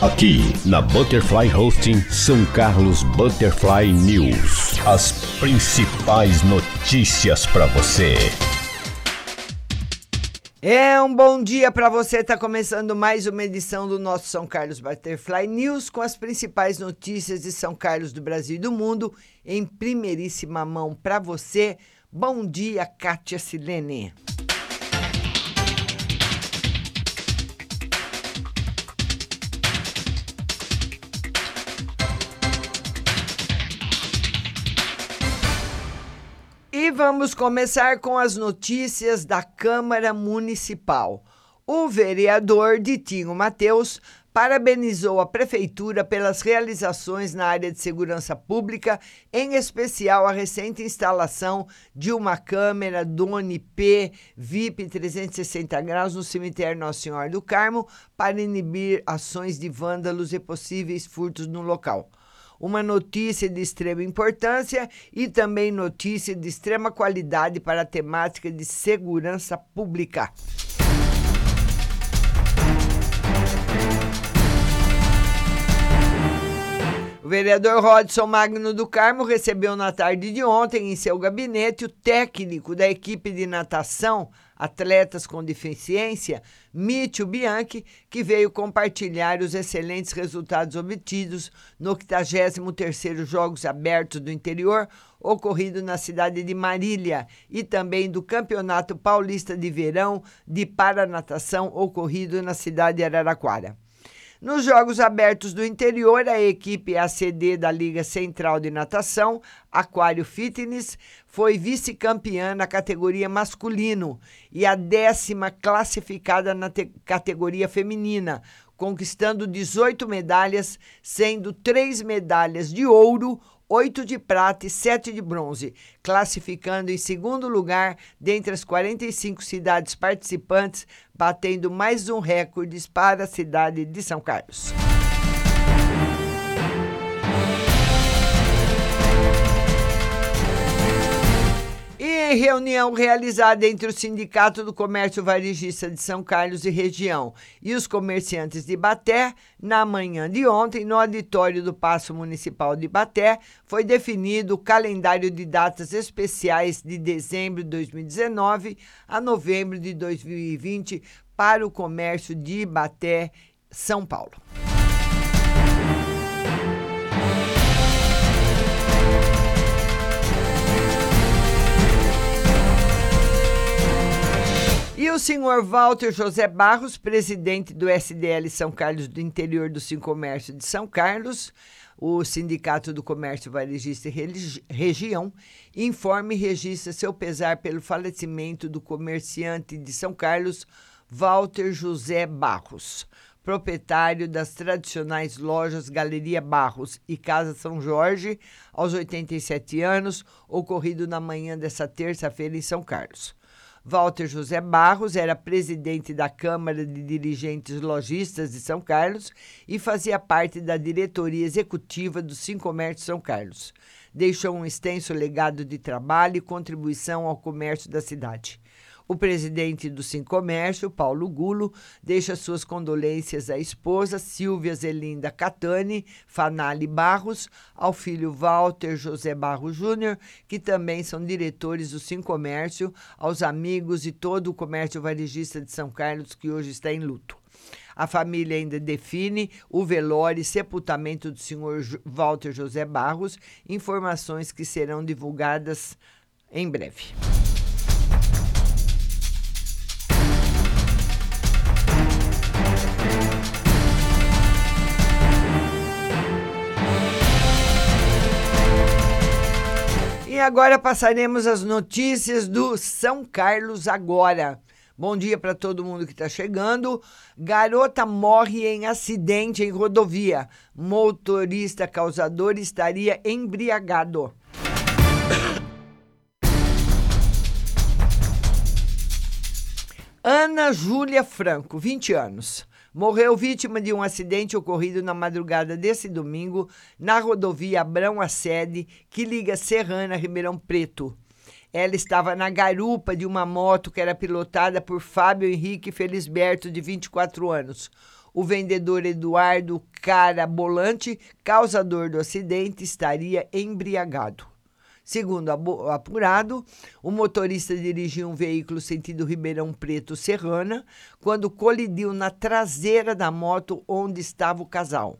Aqui na Butterfly Hosting São Carlos Butterfly News. As principais notícias para você. É um bom dia para você. Está começando mais uma edição do nosso São Carlos Butterfly News com as principais notícias de São Carlos do Brasil e do mundo em primeiríssima mão para você. Bom dia, Kátia Silene. E vamos começar com as notícias da Câmara Municipal. O vereador Ditinho Mateus parabenizou a prefeitura pelas realizações na área de segurança pública, em especial a recente instalação de uma câmera Doni P VIP 360 graus no cemitério Nossa Senhora do Carmo para inibir ações de vândalos e possíveis furtos no local uma notícia de extrema importância e também notícia de extrema qualidade para a temática de segurança pública. O vereador Rodson Magno do Carmo recebeu na tarde de ontem em seu gabinete o técnico da equipe de natação Atletas com Deficiência, Mítio Bianchi, que veio compartilhar os excelentes resultados obtidos no 83º Jogos Abertos do Interior, ocorrido na cidade de Marília, e também do Campeonato Paulista de Verão de Paranatação, ocorrido na cidade de Araraquara. Nos Jogos Abertos do Interior, a equipe ACD da Liga Central de Natação, Aquário Fitness, foi vice-campeã na categoria masculino e a décima classificada na categoria feminina, conquistando 18 medalhas, sendo três medalhas de ouro, oito de prata e sete de bronze, classificando em segundo lugar dentre as 45 cidades participantes, batendo mais um recorde para a cidade de São Carlos. Em reunião realizada entre o Sindicato do Comércio Varejista de São Carlos e região e os comerciantes de Baté, na manhã de ontem, no auditório do Paço Municipal de Baté, foi definido o calendário de datas especiais de dezembro de 2019 a novembro de 2020 para o comércio de Baté, São Paulo. E o senhor Walter José Barros, presidente do SDL São Carlos do Interior do Sim Comércio de São Carlos, o Sindicato do Comércio Varejista e Região informa e registra seu pesar pelo falecimento do comerciante de São Carlos, Walter José Barros, proprietário das tradicionais lojas Galeria Barros e Casa São Jorge, aos 87 anos, ocorrido na manhã dessa terça-feira em São Carlos. Walter José Barros era presidente da Câmara de Dirigentes Logistas de São Carlos e fazia parte da diretoria executiva do Sim Comércio São Carlos. Deixou um extenso legado de trabalho e contribuição ao comércio da cidade. O presidente do Sim Comércio, Paulo Gulo, deixa suas condolências à esposa Silvia Zelinda Catani Fanali Barros, ao filho Walter José Barros Júnior, que também são diretores do Sim Comércio, aos amigos e todo o comércio varejista de São Carlos que hoje está em luto. A família ainda define o velório e sepultamento do senhor Walter José Barros, informações que serão divulgadas em breve. Agora passaremos as notícias do São Carlos agora. Bom dia para todo mundo que está chegando. Garota morre em acidente em rodovia. Motorista causador estaria embriagado. Ana Júlia Franco, 20 anos morreu vítima de um acidente ocorrido na madrugada desse domingo na rodovia Abrão a Sede, que liga Serrana a Ribeirão Preto. Ela estava na garupa de uma moto que era pilotada por Fábio Henrique Felisberto, de 24 anos. O vendedor Eduardo Carabolante, causador do acidente, estaria embriagado. Segundo apurado, o motorista dirigia um veículo sentido Ribeirão Preto Serrana quando colidiu na traseira da moto onde estava o casal.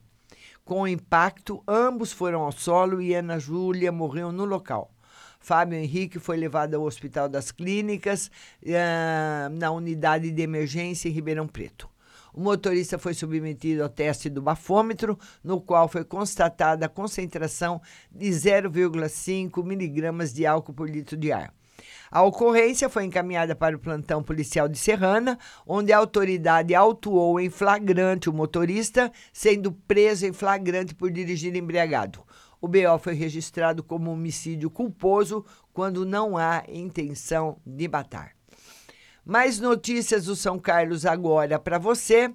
Com o impacto, ambos foram ao solo e Ana Júlia morreu no local. Fábio Henrique foi levado ao Hospital das Clínicas, uh, na unidade de emergência em Ribeirão Preto. O motorista foi submetido ao teste do bafômetro, no qual foi constatada a concentração de 0,5 miligramas de álcool por litro de ar. A ocorrência foi encaminhada para o plantão policial de Serrana, onde a autoridade autuou em flagrante o motorista, sendo preso em flagrante por dirigir embriagado. O BO foi registrado como homicídio culposo quando não há intenção de matar. Mais notícias do São Carlos agora para você.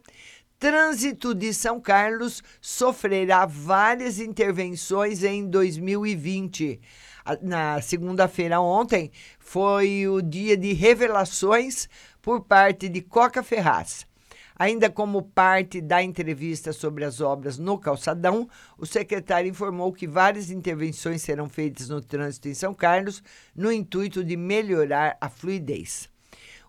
Trânsito de São Carlos sofrerá várias intervenções em 2020. Na segunda-feira ontem foi o dia de revelações por parte de Coca Ferraz. Ainda como parte da entrevista sobre as obras no calçadão, o secretário informou que várias intervenções serão feitas no trânsito em São Carlos no intuito de melhorar a fluidez.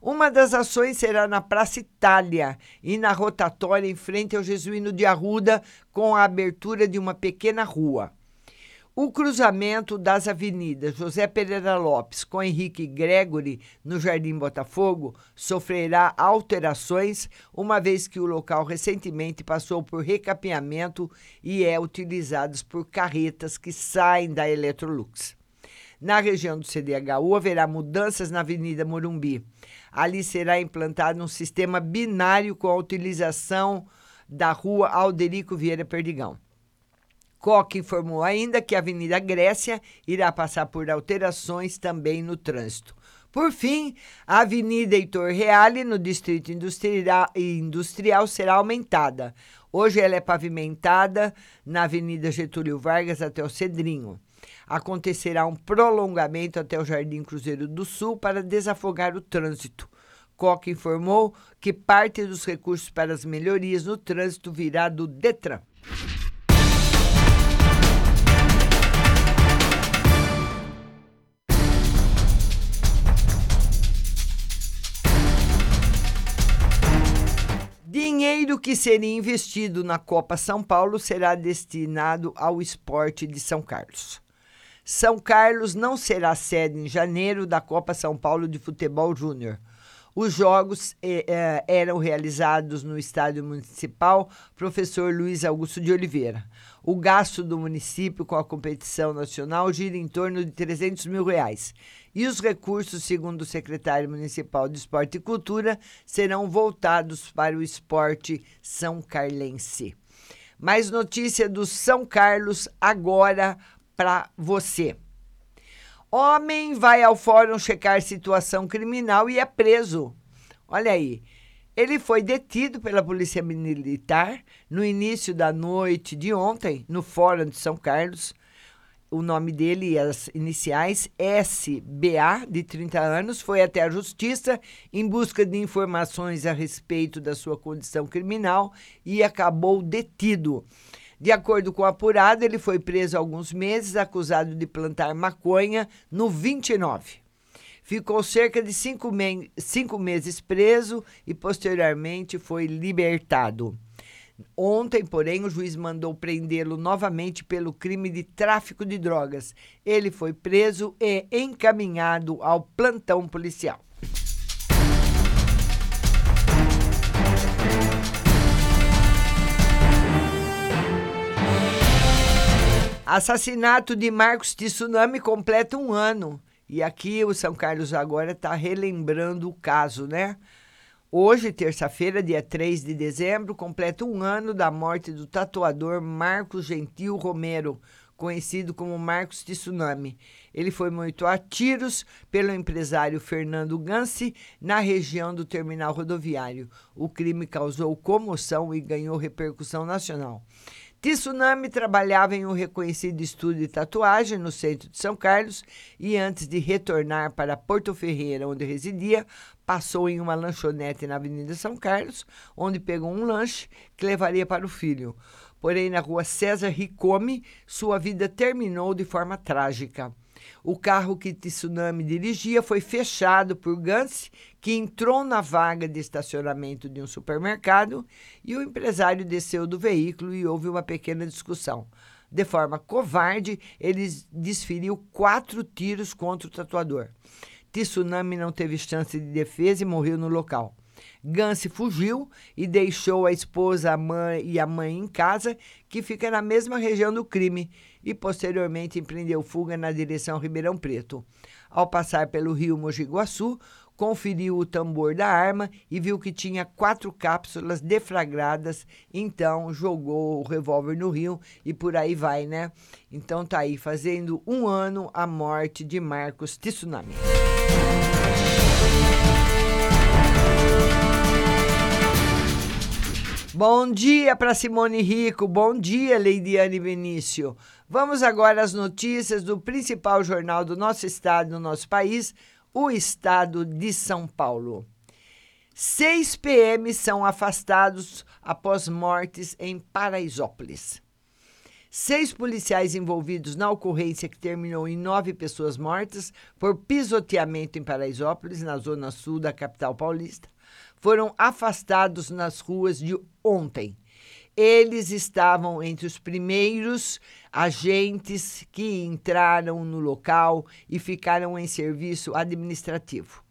Uma das ações será na Praça Itália e na rotatória em frente ao Jesuíno de Arruda, com a abertura de uma pequena rua. O cruzamento das avenidas José Pereira Lopes com Henrique Gregory, no Jardim Botafogo, sofrerá alterações, uma vez que o local recentemente passou por recapeamento e é utilizado por carretas que saem da Electrolux. Na região do CDHU haverá mudanças na Avenida Morumbi. Ali será implantado um sistema binário com a utilização da rua Alderico Vieira Perdigão. Coque informou ainda que a Avenida Grécia irá passar por alterações também no trânsito. Por fim, a Avenida Heitor Reale, no Distrito Industrial, Industrial, será aumentada. Hoje ela é pavimentada na Avenida Getúlio Vargas até o Cedrinho acontecerá um prolongamento até o Jardim Cruzeiro do Sul para desafogar o trânsito. Coca informou que parte dos recursos para as melhorias no trânsito virá do Detran. Dinheiro que seria investido na Copa São Paulo será destinado ao esporte de São Carlos. São Carlos não será sede em janeiro da Copa São Paulo de Futebol Júnior. Os jogos eh, eh, eram realizados no estádio municipal Professor Luiz Augusto de Oliveira. O gasto do município com a competição nacional gira em torno de 300 mil reais. E os recursos, segundo o secretário municipal de Esporte e Cultura, serão voltados para o esporte são carlense. Mais notícia do São Carlos agora para você. Homem vai ao fórum checar situação criminal e é preso. Olha aí. Ele foi detido pela Polícia Militar no início da noite de ontem, no Fórum de São Carlos. O nome dele e as iniciais SBA, de 30 anos, foi até a justiça em busca de informações a respeito da sua condição criminal e acabou detido. De acordo com o apurado, ele foi preso há alguns meses, acusado de plantar maconha no 29. Ficou cerca de cinco, me cinco meses preso e, posteriormente, foi libertado. Ontem, porém, o juiz mandou prendê-lo novamente pelo crime de tráfico de drogas. Ele foi preso e encaminhado ao plantão policial. Assassinato de Marcos Tsunami completa um ano. E aqui o São Carlos agora está relembrando o caso, né? Hoje, terça-feira, dia 3 de dezembro, completa um ano da morte do tatuador Marcos Gentil Romero, conhecido como Marcos Tsunami. Ele foi morto a tiros pelo empresário Fernando Gansi na região do terminal rodoviário. O crime causou comoção e ganhou repercussão nacional. Tsunami trabalhava em um reconhecido estúdio de tatuagem no centro de São Carlos e, antes de retornar para Porto Ferreira, onde residia, passou em uma lanchonete na Avenida São Carlos, onde pegou um lanche que levaria para o filho. Porém, na rua César Ricome, sua vida terminou de forma trágica. O carro que Tsunami dirigia foi fechado por Gans, que entrou na vaga de estacionamento de um supermercado e o empresário desceu do veículo e houve uma pequena discussão. De forma covarde, ele desferiu quatro tiros contra o tatuador. Tsunami não teve chance de defesa e morreu no local. Gance fugiu e deixou a esposa a mãe e a mãe em casa, que fica na mesma região do crime, e posteriormente empreendeu fuga na direção Ribeirão Preto. Ao passar pelo rio Mogi Guaçu, conferiu o tambor da arma e viu que tinha quatro cápsulas deflagradas, então jogou o revólver no rio e por aí vai, né? Então tá aí, fazendo um ano a morte de Marcos Tsunami. Bom dia para Simone Rico, bom dia, Leidiane Benício. Vamos agora às notícias do principal jornal do nosso estado, do nosso país, o estado de São Paulo. Seis PMs são afastados após mortes em Paraisópolis. Seis policiais envolvidos na ocorrência que terminou em nove pessoas mortas por pisoteamento em Paraisópolis, na zona sul da capital paulista, foram afastados nas ruas de ontem. Eles estavam entre os primeiros agentes que entraram no local e ficaram em serviço administrativo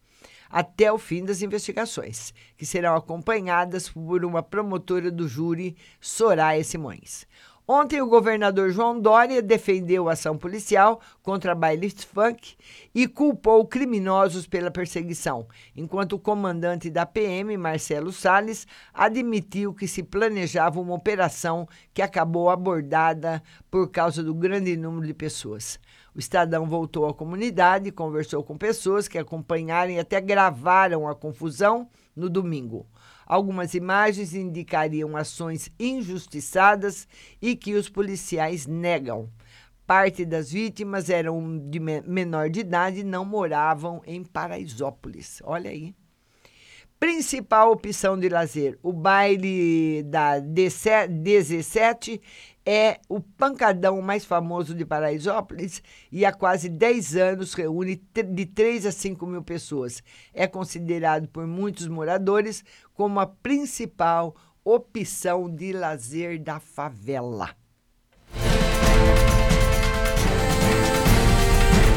até o fim das investigações, que serão acompanhadas por uma promotora do júri, Soraya Simões. Ontem, o governador João Dória defendeu a ação policial contra bailes funk e culpou criminosos pela perseguição, enquanto o comandante da PM, Marcelo Salles, admitiu que se planejava uma operação que acabou abordada por causa do grande número de pessoas. O Estadão voltou à comunidade conversou com pessoas que acompanharam e até gravaram a confusão no domingo. Algumas imagens indicariam ações injustiçadas e que os policiais negam. Parte das vítimas eram de menor de idade e não moravam em Paraisópolis. Olha aí. Principal opção de lazer: o baile da 17 é o pancadão mais famoso de Paraisópolis e há quase 10 anos reúne de 3 a 5 mil pessoas. É considerado por muitos moradores como a principal opção de lazer da favela.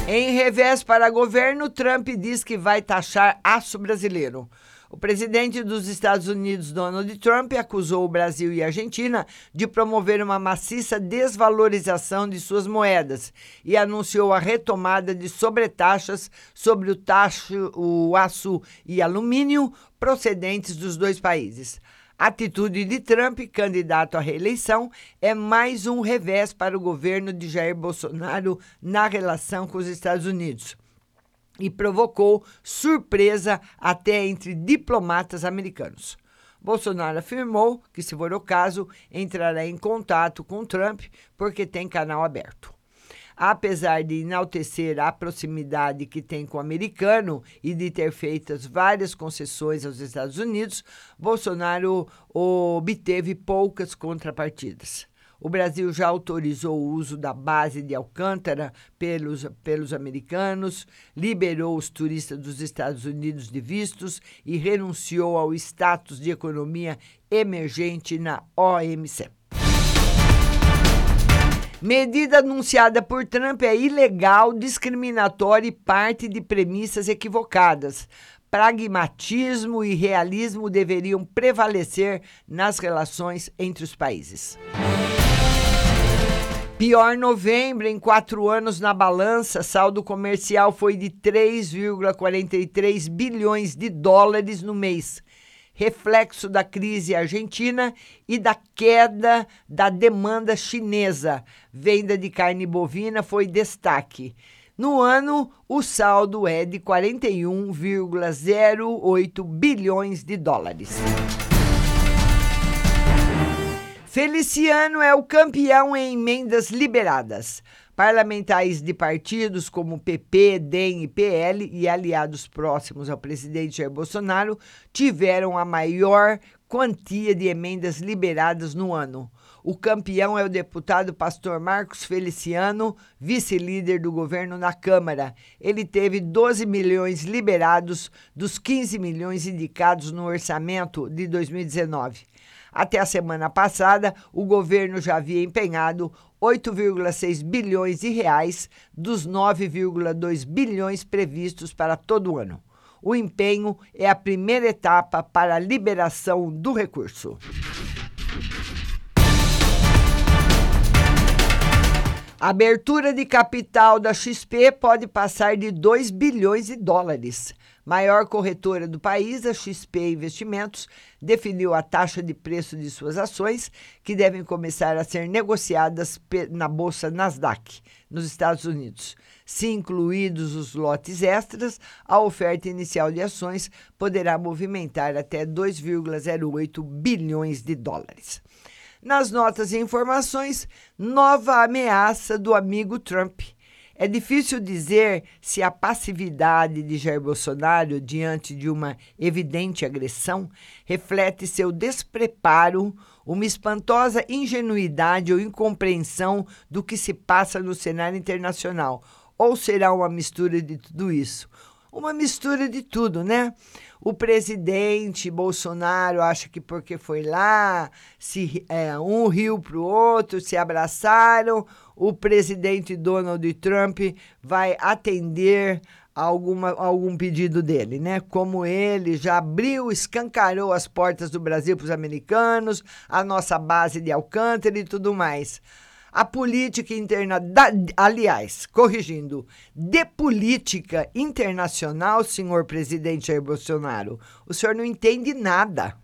Em revés para governo, Trump diz que vai taxar aço brasileiro. O presidente dos Estados Unidos, Donald Trump, acusou o Brasil e a Argentina de promover uma maciça desvalorização de suas moedas e anunciou a retomada de sobretaxas sobre o, taxo, o aço e alumínio procedentes dos dois países. A atitude de Trump, candidato à reeleição, é mais um revés para o governo de Jair Bolsonaro na relação com os Estados Unidos e provocou surpresa até entre diplomatas americanos. Bolsonaro afirmou que, se for o caso, entrará em contato com Trump porque tem canal aberto. Apesar de enaltecer a proximidade que tem com o americano e de ter feito várias concessões aos Estados Unidos, Bolsonaro obteve poucas contrapartidas. O Brasil já autorizou o uso da base de Alcântara pelos, pelos americanos, liberou os turistas dos Estados Unidos de vistos e renunciou ao status de economia emergente na OMC. Medida anunciada por Trump é ilegal, discriminatória e parte de premissas equivocadas. Pragmatismo e realismo deveriam prevalecer nas relações entre os países. Pior novembro, em quatro anos na balança, saldo comercial foi de 3,43 bilhões de dólares no mês, reflexo da crise argentina e da queda da demanda chinesa. Venda de carne bovina foi destaque. No ano, o saldo é de 41,08 bilhões de dólares. Feliciano é o campeão em emendas liberadas. Parlamentares de partidos como PP, DEM e PL e aliados próximos ao presidente Jair Bolsonaro tiveram a maior quantia de emendas liberadas no ano. O campeão é o deputado pastor Marcos Feliciano, vice-líder do governo na Câmara. Ele teve 12 milhões liberados dos 15 milhões indicados no orçamento de 2019. Até a semana passada, o governo já havia empenhado 8,6 bilhões de reais dos 9,2 bilhões previstos para todo o ano. O empenho é a primeira etapa para a liberação do recurso. A abertura de capital da XP pode passar de 2 bilhões de dólares. Maior corretora do país, a XP Investimentos definiu a taxa de preço de suas ações, que devem começar a ser negociadas na bolsa Nasdaq, nos Estados Unidos. Se incluídos os lotes extras, a oferta inicial de ações poderá movimentar até 2,08 bilhões de dólares. Nas notas e informações, nova ameaça do amigo Trump. É difícil dizer se a passividade de Jair Bolsonaro diante de uma evidente agressão reflete seu despreparo, uma espantosa ingenuidade ou incompreensão do que se passa no cenário internacional, ou será uma mistura de tudo isso. Uma mistura de tudo, né? O presidente Bolsonaro acha que porque foi lá, se é, um riu para o outro, se abraçaram, o presidente Donald Trump vai atender alguma, algum pedido dele, né? Como ele já abriu, escancarou as portas do Brasil para os americanos, a nossa base de Alcântara e tudo mais. A política interna, da, aliás, corrigindo, de política internacional, senhor presidente Jair Bolsonaro, o senhor não entende nada.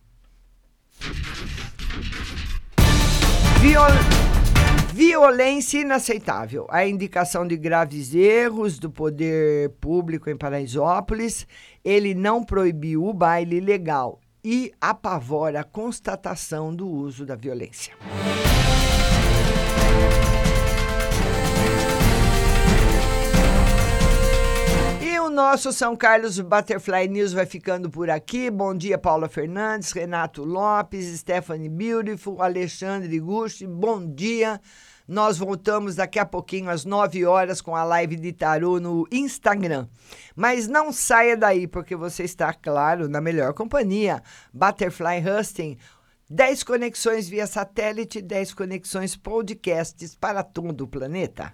Viol, violência inaceitável. A indicação de graves erros do poder público em Paraisópolis. Ele não proibiu o baile legal e apavora a constatação do uso da violência. Nosso São Carlos Butterfly News vai ficando por aqui. Bom dia, Paula Fernandes, Renato Lopes, Stephanie Beautiful, Alexandre Gusti. Bom dia. Nós voltamos daqui a pouquinho às 9 horas com a live de tarô no Instagram. Mas não saia daí, porque você está, claro, na melhor companhia. Butterfly Husting. 10 conexões via satélite, 10 conexões podcasts para todo o planeta.